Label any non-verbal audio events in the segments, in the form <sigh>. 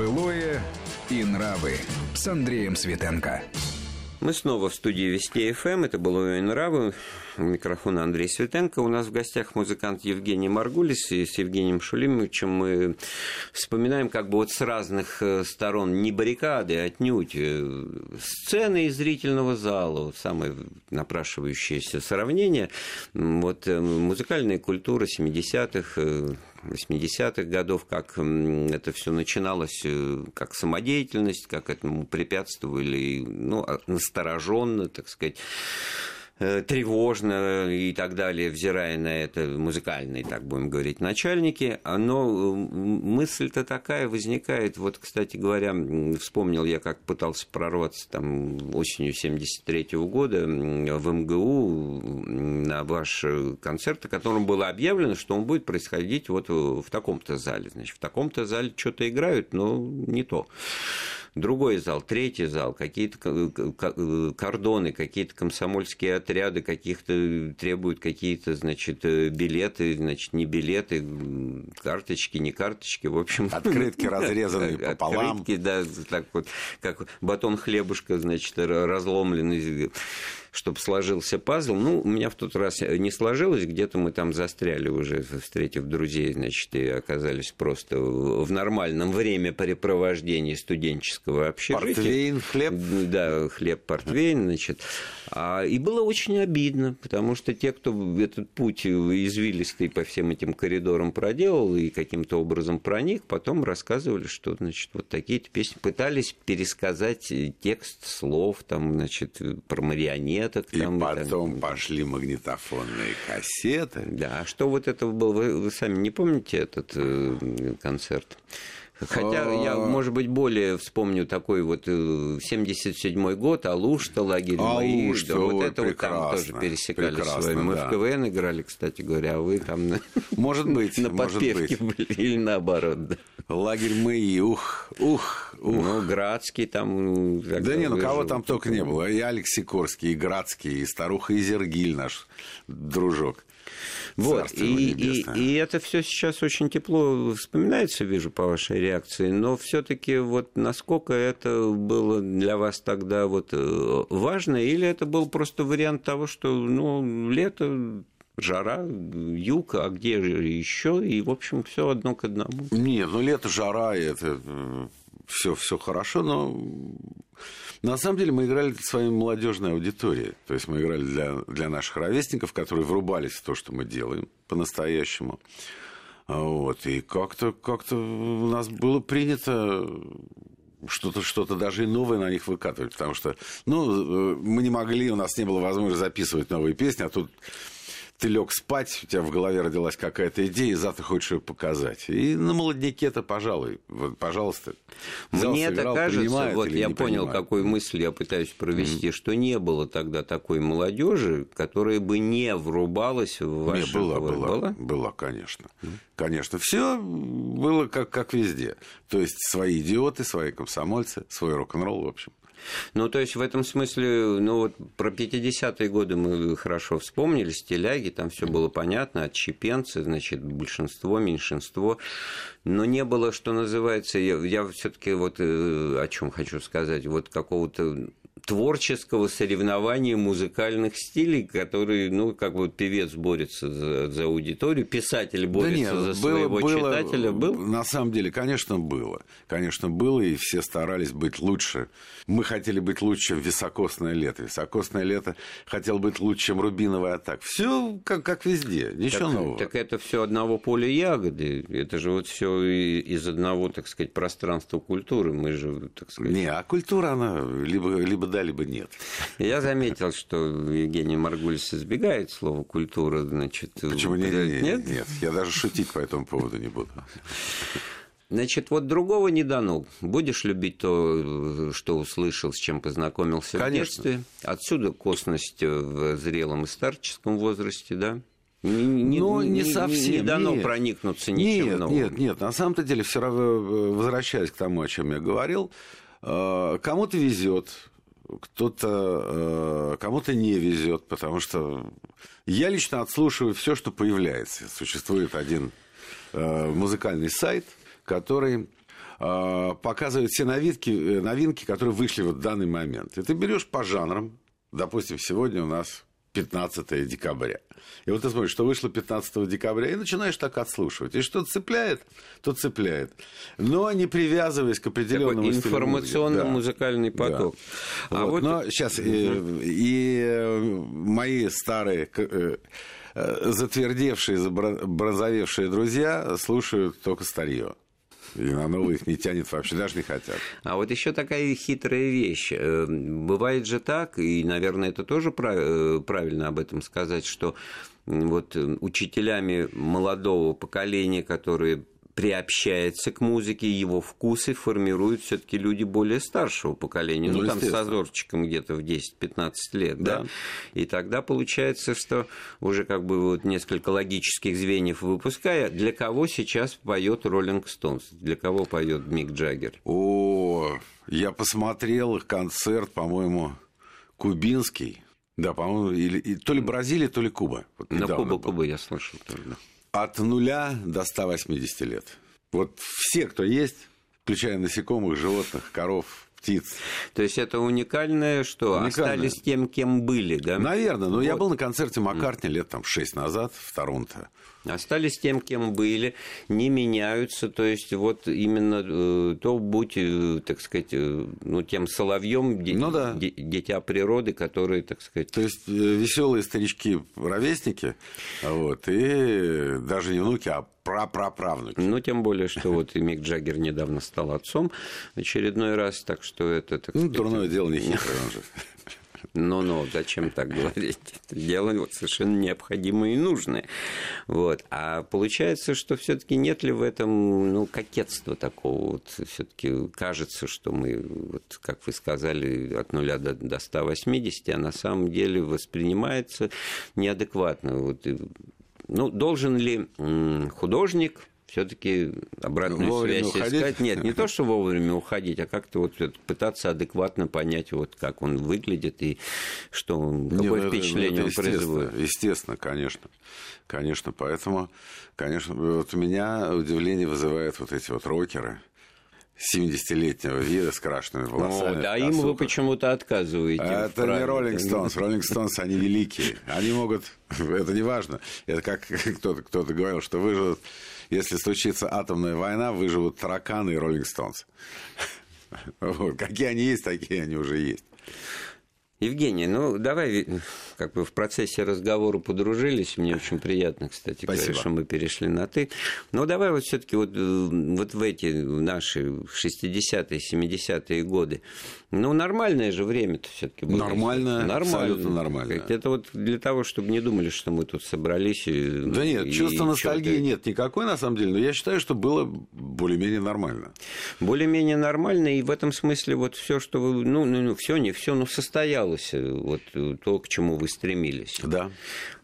Былое и нравы с Андреем Светенко. Мы снова в студии Вести ФМ. Это было нравы. У микрофона Андрей Светенко. У нас в гостях музыкант Евгений Маргулис. И с Евгением Шулимовичем мы вспоминаем как бы вот с разных э, сторон не баррикады, а отнюдь э, сцены из зрительного зала. Вот самое напрашивающееся сравнение. Вот э, музыкальная культура 70-х, 80-х годов, как это все начиналось, как самодеятельность, как этому препятствовали, ну, а, настороженно, так сказать, тревожно и так далее, взирая на это музыкальные, так будем говорить, начальники. Но мысль-то такая возникает, вот, кстати говоря, вспомнил я, как пытался прорваться там осенью 73 -го года в МГУ на ваш концерт, о котором было объявлено, что он будет происходить вот в таком-то зале. Значит, в таком-то зале что-то играют, но не то другой зал, третий зал, какие-то кордоны, какие-то комсомольские отряды, каких-то требуют какие-то, значит, э, билеты, значит, не билеты, карточки, не карточки, в общем. Открытки разрезанные <laughs> пополам. Открытки, да, так вот, как батон хлебушка, значит, разломленный чтобы сложился пазл. Ну, у меня в тот раз не сложилось, где-то мы там застряли уже, встретив друзей, значит, и оказались просто в нормальном времяпрепровождении студенческого общежития. Портвейн, хлеб. Да, хлеб, портвейн, значит. А, и было очень обидно, потому что те, кто этот путь извилистый по всем этим коридорам проделал и каким-то образом проник, потом рассказывали, что, значит, вот такие-то песни пытались пересказать текст слов, там, значит, про марионет кассеток. И там, потом там... пошли магнитофонные кассеты. Да, а что вот это было? Вы, вы сами не помните этот э, концерт? Хотя я, а. может быть, более вспомню такой вот 77-й э, год, Алушта, лагерь мои, да, вот это вот там тоже пересекали с вами. Мы да. в КВН играли, кстати говоря, а вы там <laughs> может быть, на подпевке были или наоборот. Да. Лагерь Мэи, ух, ух, ух. Ну, Градский там... Да не, ну кого там только не было. И Алексей Корский, и Градский, и старуха Изергиль наш дружок. Вот, и, и, и это все сейчас очень тепло вспоминается, вижу по вашей реакции, но все-таки вот насколько это было для вас тогда вот э, важно, или это был просто вариант того, что ну, лето жара, юг, а где же еще? И, в общем, все одно к одному. Нет, ну лето, жара, это все, все хорошо, но на самом деле мы играли для своей молодежной аудитории. То есть мы играли для, для наших ровесников, которые врубались в то, что мы делаем по-настоящему. Вот. И как-то как у нас было принято что-то что даже и новое на них выкатывать, потому что, ну, э, мы не могли, у нас не было возможности записывать новые песни, а тут ты лег спать, у тебя в голове родилась какая-то идея, и завтра хочешь ее показать. И на молодняке это, пожалуй, вот, пожалуйста. Мне это кажется, вот я понял, понимает. какую мысль я пытаюсь провести, mm-hmm. что не было тогда такой молодежи, которая бы не врубалась в ваше... Не, было, было, было, было, конечно. Mm-hmm. Конечно, все было как, как везде. То есть свои идиоты, свои комсомольцы, свой рок-н-ролл, в общем. Ну, то есть в этом смысле, ну вот про 50-е годы мы хорошо вспомнили, стиляги, там все было понятно, отщепенцы, значит, большинство, меньшинство, но не было, что называется, я, я все-таки вот э, о чем хочу сказать, вот какого-то творческого соревнования музыкальных стилей, которые, ну, как бы певец борется за, за аудиторию, писатель борется да нет, за было, своего было, читателя. Был? На самом деле, конечно, было. Конечно, было, и все старались быть лучше. Мы хотели быть лучше, чем високосное лето. Високосное лето хотел быть лучше, чем рубиновый атак. Все как, как везде, ничего так, нового. Так это все одного поля ягоды. Это же вот все из одного, так сказать, пространства культуры. Мы же, так сказать... Не, а культура, она либо, либо да, либо нет. Я заметил, что Евгений Маргулис избегает слова культура, значит... Почему нет? Нет, нет, нет, я даже шутить по этому поводу не буду. Значит, вот другого не дано. Будешь любить то, что услышал, с чем познакомился Конечно. в детстве. Отсюда косность в зрелом и старческом возрасте, да? Не, Но не, не совсем. Не дано нет. проникнуться ничем нет, новым. Нет, нет, на самом-то деле, все равно, э, возвращаясь к тому, о чем я говорил, э, кому-то везет, кто-то, э, кому-то не везет, потому что я лично отслушиваю все, что появляется. Существует один музыкальный сайт, который э, показывает все новинки, э, новинки, которые вышли вот в данный момент. И ты берешь по жанрам, допустим, сегодня у нас 15 декабря. И вот ты смотришь, что вышло 15 декабря, и начинаешь так отслушивать. И что цепляет, то цепляет. Но не привязываясь к определенному Такой информационно-музыкальный да. поток. Да. А вот, вот... Но сейчас угу. и, и мои старые э, затвердевшие, забронзовевшие друзья слушают только старье. И на новых не тянет вообще, даже не хотят. А вот еще такая хитрая вещь. Э, бывает же так, и, наверное, это тоже э, правильно об этом сказать, что вот э, учителями молодого поколения, которые приобщается к музыке, его вкусы формируют все-таки люди более старшего поколения, ну, ну там с озорчиком где-то в 10-15 лет, да. да, и тогда получается, что уже как бы вот несколько логических звеньев выпуская, для кого сейчас поет Роллинг Стоунс, для кого поет Мик Джаггер? О, я посмотрел их концерт, по-моему, кубинский. Да, по-моему, или, то ли Бразилия, то ли Куба. Вот На Куба, Куба я слышал тоже, да. От нуля до 180 лет. Вот все, кто есть, включая насекомых, животных, коров, птиц. То есть это уникальное, что уникальное. остались тем, кем были, да? Наверное, но вот. я был на концерте Маккартни лет там шесть назад в Торонто остались тем, кем были, не меняются, то есть вот именно э, то будь, э, так сказать, э, ну, тем соловьем, ну, да. дитя природы, которые, так сказать... То есть веселые старички-ровесники, вот, и даже не внуки, а прапраправнуки. Ну, тем более, что вот и Мик Джаггер недавно стал отцом очередной раз, так что это... Так ну, сказать, дурное дело не хитрое, он же. <laughs> Ну-ну, зачем так говорить? <laughs> Это дело вот совершенно необходимое и нужное. Вот. А получается, что все таки нет ли в этом ну, кокетства такого? Вот все таки кажется, что мы, вот, как вы сказали, от нуля до, до 180, а на самом деле воспринимается неадекватно. Вот, ну, должен ли художник все-таки обратную вовремя связь уходить? искать. Нет, не то, что вовремя уходить, а как-то вот пытаться адекватно понять, вот как он выглядит и что он, какое Нет, впечатление это, это он производит. Естественно, конечно. Конечно, поэтому, конечно, вот у меня удивление вызывает вот эти вот рокеры, 70-летнего вида с крашенными волосами. Ну, да, им вы почему-то отказываете. Это не Роллинг Стоунс. Роллинг Стоунс, они великие. Они могут... <laughs> Это не важно. Это как <laughs> кто-то кто говорил, что выживут если случится атомная война, выживут тараканы и Роллинг Стоунс. <laughs> Вот. Какие они есть, такие они уже есть. Евгений, ну давай как бы в процессе разговора подружились. Мне очень приятно, кстати, говоря, что мы перешли на ты. Но давай вот все-таки вот, э, вот в эти наши 60-е, 70-е годы. Ну, нормальное же время-то все-таки было. Нормальное, нормально. абсолютно нормально. Это вот для того, чтобы не думали, что мы тут собрались. И, да нет, и, чувства ностальгии нет никакой, на самом деле, но я считаю, что было более-менее нормально. Более-менее нормально, и в этом смысле вот все, что вы, ну, ну, ну все, не все, но состоялось, э, вот то, к чему вы стремились. Да.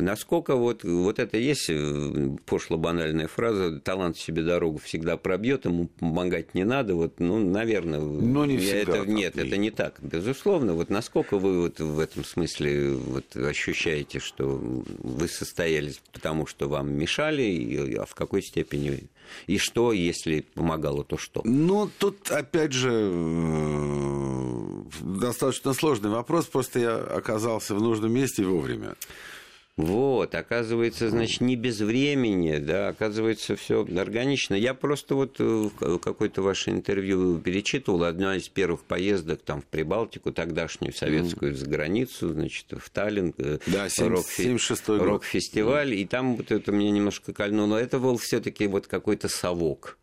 Насколько вот, вот это есть э, пошло-банальная фраза «талант себе дорогу всегда пробьет, ему помогать не надо», вот, ну, наверное, но не всегда, это, нет, это не так. Безусловно, вот насколько вы вот в этом смысле вот ощущаете, что вы состоялись потому, что вам мешали, а в какой степени и что, если помогало, то что? Ну, тут, опять же, э, достаточно сложный вопрос. Просто я оказался в нужном месте вовремя. Вот, оказывается, значит, не без времени, да, оказывается, все органично. Я просто вот э, какое-то ваше интервью перечитывал, одна из первых поездок там в Прибалтику, тогдашнюю советскую, mm. за границу, значит, в Таллин, э, да, 76 рок, рок-фестиваль, mm. и там вот это меня немножко кольнуло. Это был все таки вот какой-то совок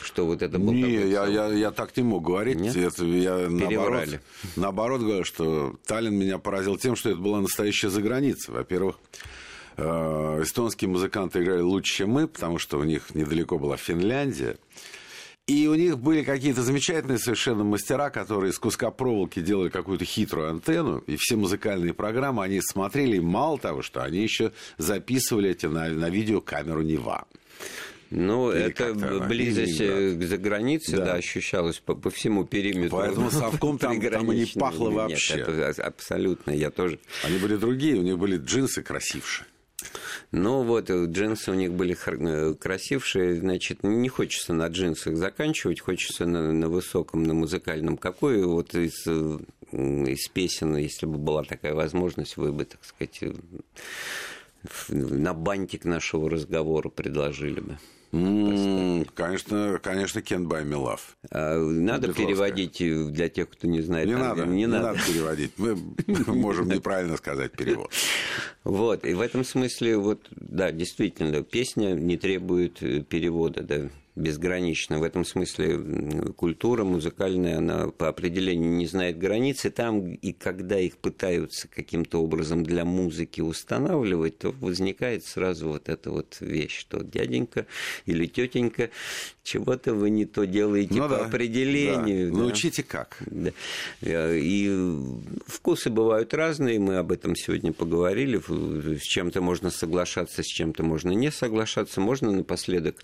что вот это был Не, я, я, я так не мог говорить. Нет? Это, я наоборот, наоборот говорю, что Таллин меня поразил тем, что это была настоящая заграница. Во-первых, э, эстонские музыканты играли лучше, чем мы, потому что у них недалеко была Финляндия. И у них были какие-то замечательные совершенно мастера, которые из куска проволоки делали какую-то хитрую антенну, и все музыкальные программы они смотрели, и мало того, что они еще записывали эти на, на видеокамеру Нева. Ну, Или это близость к загранице, да. да, ощущалась по, по всему периметру. Поэтому совком <laughs> там, там и не пахло вообще. Нет, это абсолютно, я тоже. Они были другие, у них были джинсы красившие. Но вот джинсы у них были красившие, значит, не хочется на джинсах заканчивать, хочется на, на высоком, на музыкальном. Какой вот из, из песен, если бы была такая возможность, вы бы, так сказать, на бантик нашего разговора предложили бы? Конечно, конечно, Can't Buy Me Love. А, надо переводить для тех, кто не знает. Не надо, не, не надо. надо переводить. Мы <laughs> можем неправильно сказать перевод. Вот, и в этом смысле, вот, да, действительно, песня не требует э, перевода, да, безгранично. В этом смысле культура музыкальная, она по определению не знает границы. Там и когда их пытаются каким-то образом для музыки устанавливать, то возникает сразу вот эта вот вещь, что дяденька или тетенька чего-то вы не то делаете ну, по да, определению. Да. Да. Научите как. Да. И вкусы бывают разные, мы об этом сегодня поговорили. С чем-то можно соглашаться, с чем-то можно не соглашаться. Можно напоследок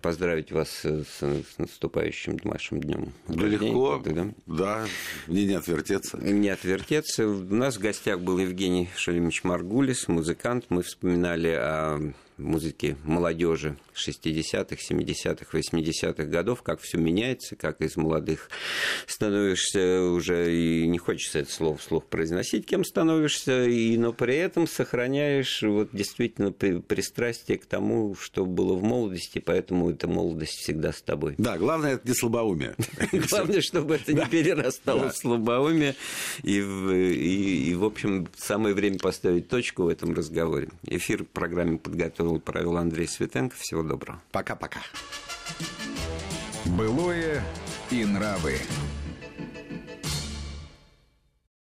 поздравить вас с, с наступающим вашим днем. Да легко, да? да, мне не отвертеться. Не отвертеться. У нас в гостях был Евгений Шалимович Маргулис, музыкант. Мы вспоминали о музыки молодежи 60-х, 70-х, 80-х годов, как все меняется, как из молодых становишься уже, и не хочется это слово вслух произносить, кем становишься, и, но при этом сохраняешь вот действительно пристрастие к тому, что было в молодости, поэтому эта молодость всегда с тобой. Да, главное, это не слабоумие. <laughs> Главное, чтобы это не перерастало в слабоумие, и, в общем, самое время поставить точку в этом разговоре. Эфир в программе подготовил, провел Андрей Светенко. Всего доброго. Пока-пока. Былое и нравы.